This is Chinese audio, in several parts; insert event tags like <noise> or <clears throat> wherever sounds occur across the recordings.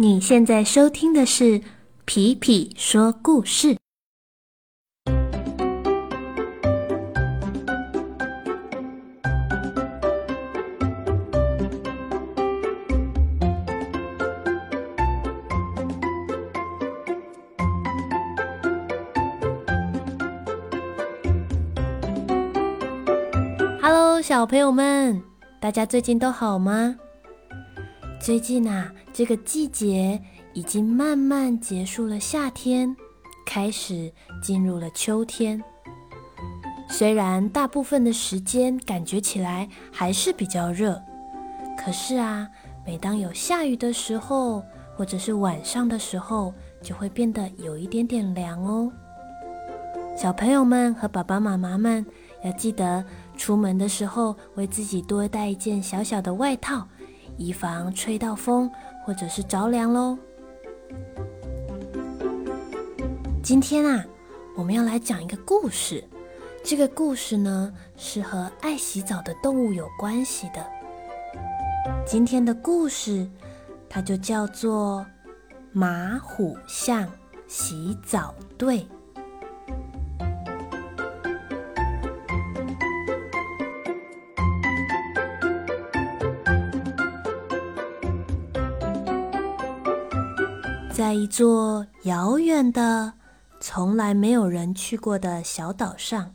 你现在收听的是皮皮说故事。Hello，小朋友们，大家最近都好吗？最近啊，这个季节已经慢慢结束了夏天，开始进入了秋天。虽然大部分的时间感觉起来还是比较热，可是啊，每当有下雨的时候，或者是晚上的时候，就会变得有一点点凉哦。小朋友们和爸爸妈妈们要记得，出门的时候为自己多带一件小小的外套。以防吹到风或者是着凉喽。今天啊，我们要来讲一个故事。这个故事呢，是和爱洗澡的动物有关系的。今天的故事，它就叫做《马虎象洗澡队》。在一座遥远的、从来没有人去过的小岛上，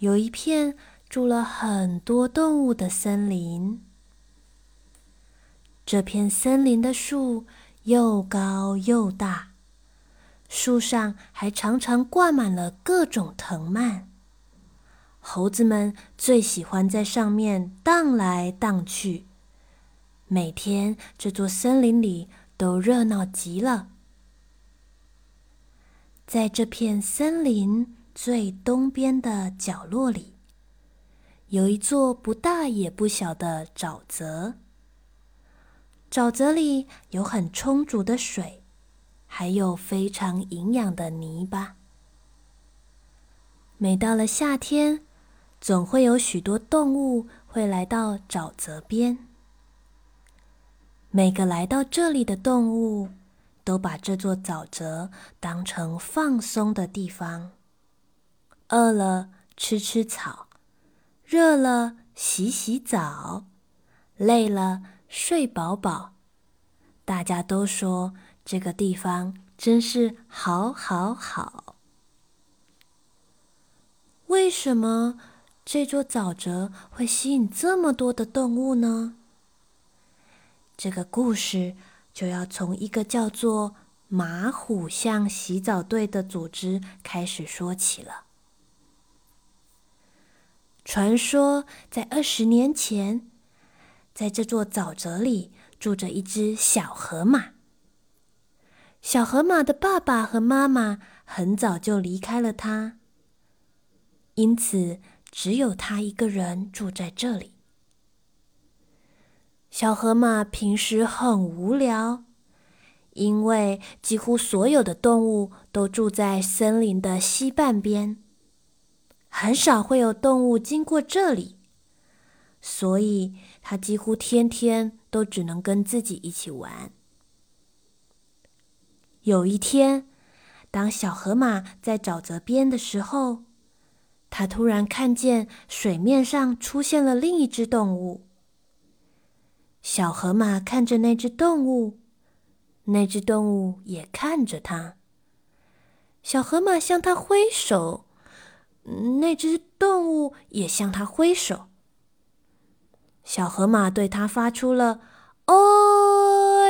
有一片住了很多动物的森林。这片森林的树又高又大，树上还常常挂满了各种藤蔓。猴子们最喜欢在上面荡来荡去。每天，这座森林里。都热闹极了。在这片森林最东边的角落里，有一座不大也不小的沼泽。沼泽里有很充足的水，还有非常营养的泥巴。每到了夏天，总会有许多动物会来到沼泽边。每个来到这里的动物，都把这座沼泽当成放松的地方。饿了吃吃草，热了洗洗澡，累了睡饱饱。大家都说这个地方真是好好好。为什么这座沼泽会吸引这么多的动物呢？这个故事就要从一个叫做“马虎象洗澡队”的组织开始说起了。传说在二十年前，在这座沼泽里住着一只小河马。小河马的爸爸和妈妈很早就离开了它，因此只有他一个人住在这里。小河马平时很无聊，因为几乎所有的动物都住在森林的西半边，很少会有动物经过这里，所以它几乎天天都只能跟自己一起玩。有一天，当小河马在沼泽边的时候，它突然看见水面上出现了另一只动物。小河马看着那只动物，那只动物也看着它。小河马向它挥手，那只动物也向它挥手。小河马对它发出了“哦”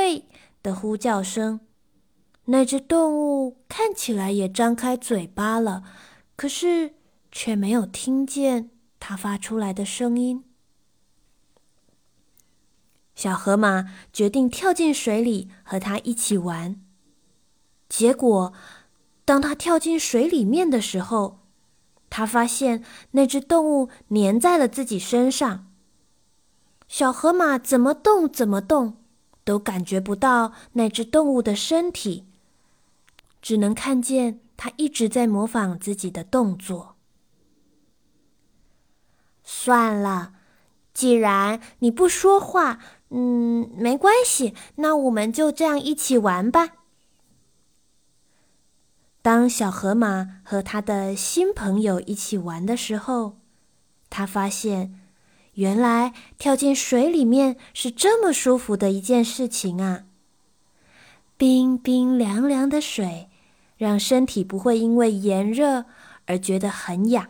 的呼叫声，那只动物看起来也张开嘴巴了，可是却没有听见它发出来的声音。小河马决定跳进水里和它一起玩。结果，当它跳进水里面的时候，它发现那只动物粘在了自己身上。小河马怎么动怎么动，都感觉不到那只动物的身体，只能看见它一直在模仿自己的动作。算了，既然你不说话。嗯，没关系，那我们就这样一起玩吧。当小河马和他的新朋友一起玩的时候，他发现，原来跳进水里面是这么舒服的一件事情啊！冰冰凉凉的水，让身体不会因为炎热而觉得很痒。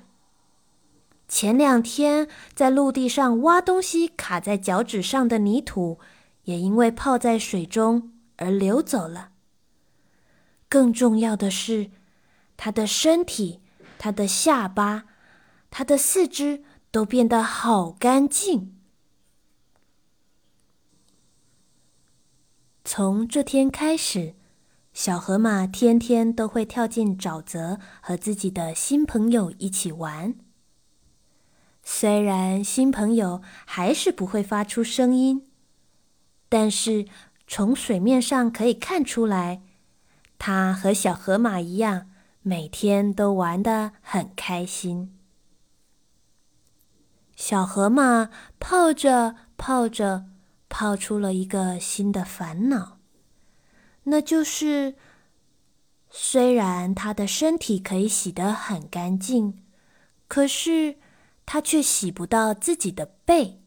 前两天在陆地上挖东西卡在脚趾上的泥土，也因为泡在水中而流走了。更重要的是，他的身体、他的下巴、他的四肢都变得好干净。从这天开始，小河马天天都会跳进沼泽，和自己的新朋友一起玩。虽然新朋友还是不会发出声音，但是从水面上可以看出来，他和小河马一样，每天都玩得很开心。小河马泡着泡着，泡出了一个新的烦恼，那就是，虽然他的身体可以洗得很干净，可是。他却洗不到自己的背。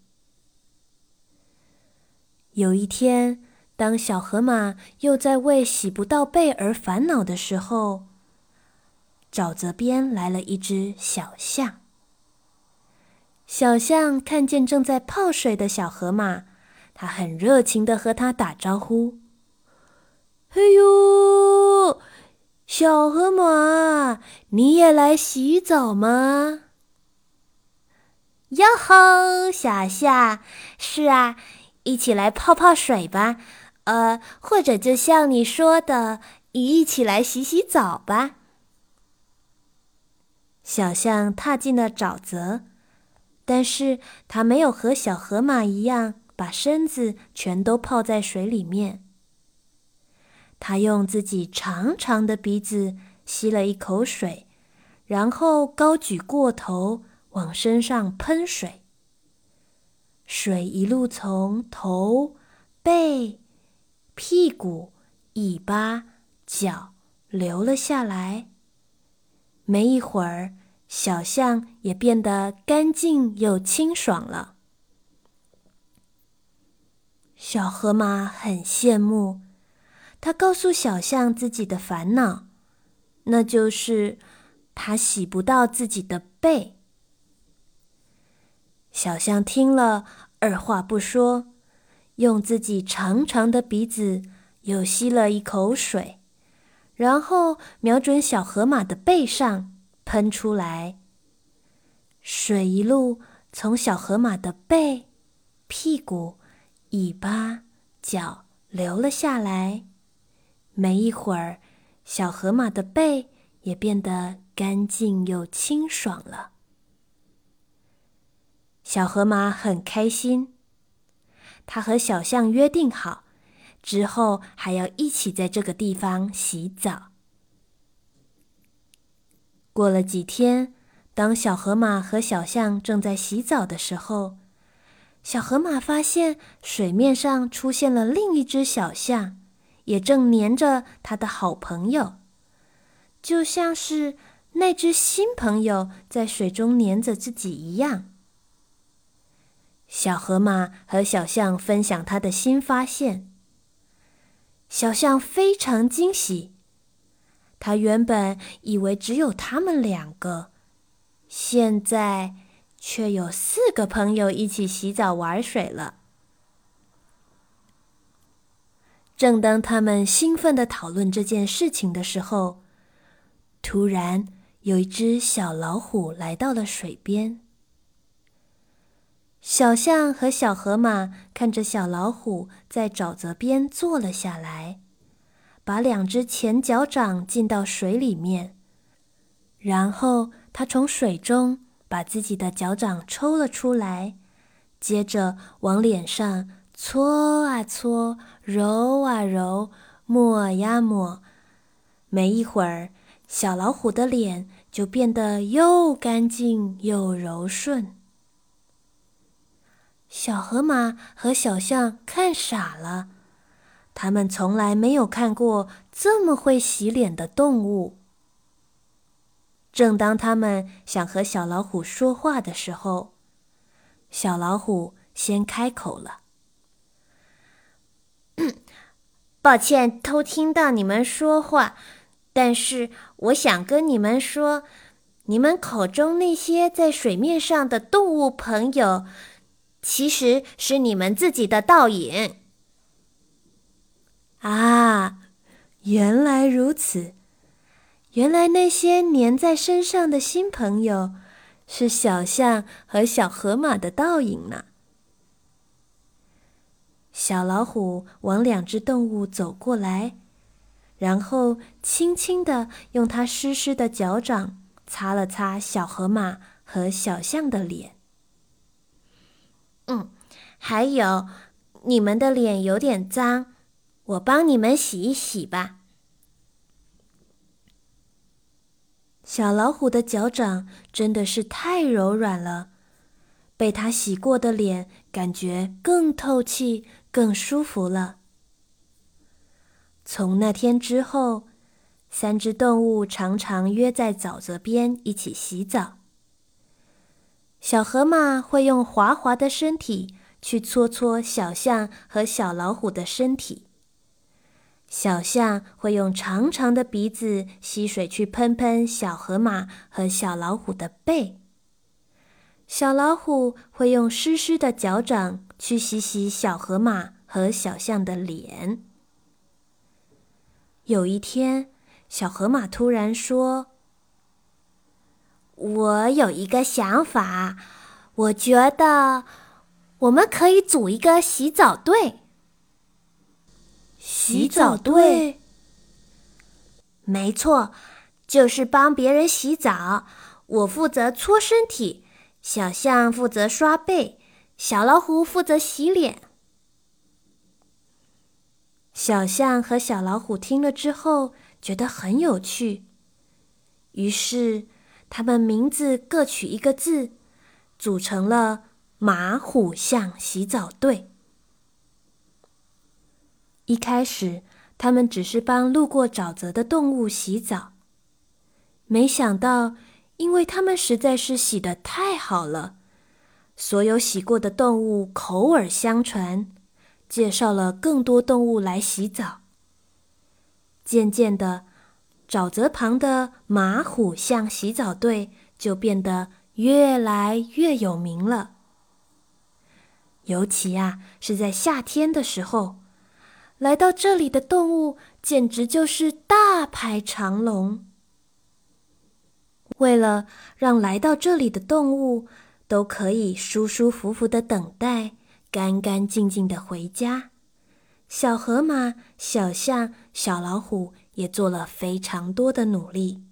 有一天，当小河马又在为洗不到背而烦恼的时候，沼泽边来了一只小象。小象看见正在泡水的小河马，它很热情的和他打招呼：“嘿呦，小河马，你也来洗澡吗？”哟吼，小象，是啊，一起来泡泡水吧，呃，或者就像你说的，一起来洗洗澡吧。小象踏进了沼泽，但是它没有和小河马一样把身子全都泡在水里面。它用自己长长的鼻子吸了一口水，然后高举过头。往身上喷水，水一路从头、背、屁股、尾巴、脚流了下来。没一会儿，小象也变得干净又清爽了。小河马很羡慕，他告诉小象自己的烦恼，那就是他洗不到自己的背。小象听了，二话不说，用自己长长的鼻子又吸了一口水，然后瞄准小河马的背上喷出来。水一路从小河马的背、屁股、尾巴、脚流了下来。没一会儿，小河马的背也变得干净又清爽了。小河马很开心，他和小象约定好，之后还要一起在这个地方洗澡。过了几天，当小河马和小象正在洗澡的时候，小河马发现水面上出现了另一只小象，也正黏着他的好朋友，就像是那只新朋友在水中黏着自己一样。小河马和小象分享他的新发现。小象非常惊喜，他原本以为只有他们两个，现在却有四个朋友一起洗澡玩水了。正当他们兴奋的讨论这件事情的时候，突然有一只小老虎来到了水边。小象和小河马看着小老虎在沼泽边坐了下来，把两只前脚掌浸到水里面，然后他从水中把自己的脚掌抽了出来，接着往脸上搓啊搓、揉啊揉、抹呀抹。没一会儿，小老虎的脸就变得又干净又柔顺。小河马和小象看傻了，他们从来没有看过这么会洗脸的动物。正当他们想和小老虎说话的时候，小老虎先开口了：“ <clears throat> 抱歉，偷听到你们说话，但是我想跟你们说，你们口中那些在水面上的动物朋友，其实是你们自己的倒影。”啊，原来如此。原来那些粘在身上的新朋友，是小象和小河马的倒影呢。小老虎往两只动物走过来，然后轻轻的用它湿湿的脚掌擦了擦小河马和小象的脸。嗯，还有，你们的脸有点脏，我帮你们洗一洗吧。小老虎的脚掌真的是太柔软了，被它洗过的脸感觉更透气、更舒服了。从那天之后，三只动物常常约在沼泽边一起洗澡。小河马会用滑滑的身体去搓搓小象和小老虎的身体。小象会用长长的鼻子吸水，去喷喷小河马和小老虎的背。小老虎会用湿湿的脚掌去洗洗小河马和小象的脸。有一天，小河马突然说：“我有一个想法，我觉得我们可以组一个洗澡队。”洗澡队，没错，就是帮别人洗澡。我负责搓身体，小象负责刷背，小老虎负责洗脸。小象和小老虎听了之后觉得很有趣，于是他们名字各取一个字，组成了马虎象洗澡队。一开始，他们只是帮路过沼泽的动物洗澡。没想到，因为他们实在是洗的太好了，所有洗过的动物口耳相传，介绍了更多动物来洗澡。渐渐的，沼泽旁的马虎象洗澡队就变得越来越有名了。尤其啊，是在夏天的时候。来到这里的动物简直就是大排长龙。为了让来到这里的动物都可以舒舒服服的等待，干干净净的回家，小河马、小象、小老虎也做了非常多的努力。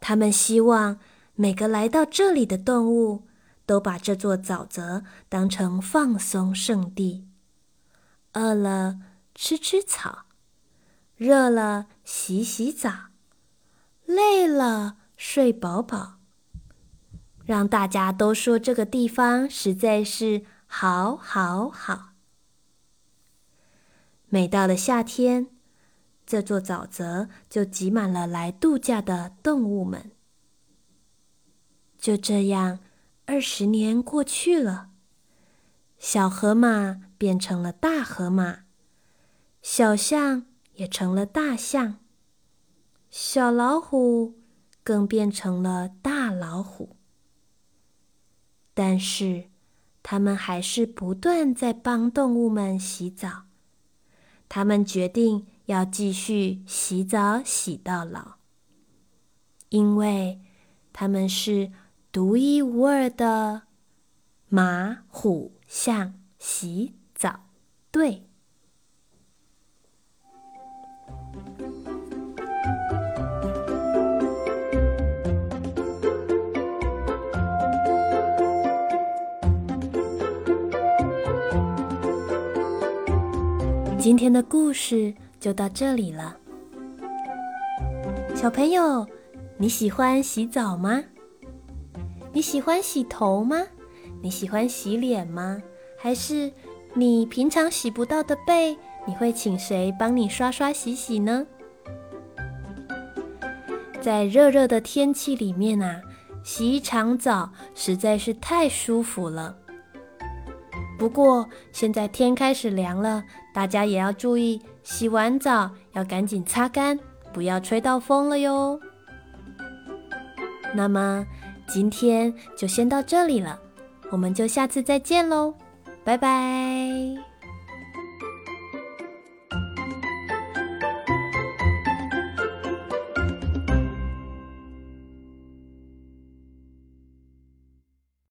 他们希望每个来到这里的动物都把这座沼泽当成放松圣地。饿了吃吃草，热了洗洗澡，累了睡饱饱，让大家都说这个地方实在是好好好。每到了夏天，这座沼泽就挤满了来度假的动物们。就这样，二十年过去了。小河马变成了大河马，小象也成了大象，小老虎更变成了大老虎。但是，他们还是不断在帮动物们洗澡。他们决定要继续洗澡洗到老，因为他们是独一无二的马虎。象洗澡队。今天的故事就到这里了，小朋友，你喜欢洗澡吗？你喜欢洗头吗？你喜欢洗脸吗？还是你平常洗不到的背，你会请谁帮你刷刷洗洗呢？在热热的天气里面啊，洗一场澡实在是太舒服了。不过现在天开始凉了，大家也要注意，洗完澡要赶紧擦干，不要吹到风了哟。那么今天就先到这里了，我们就下次再见喽，拜拜。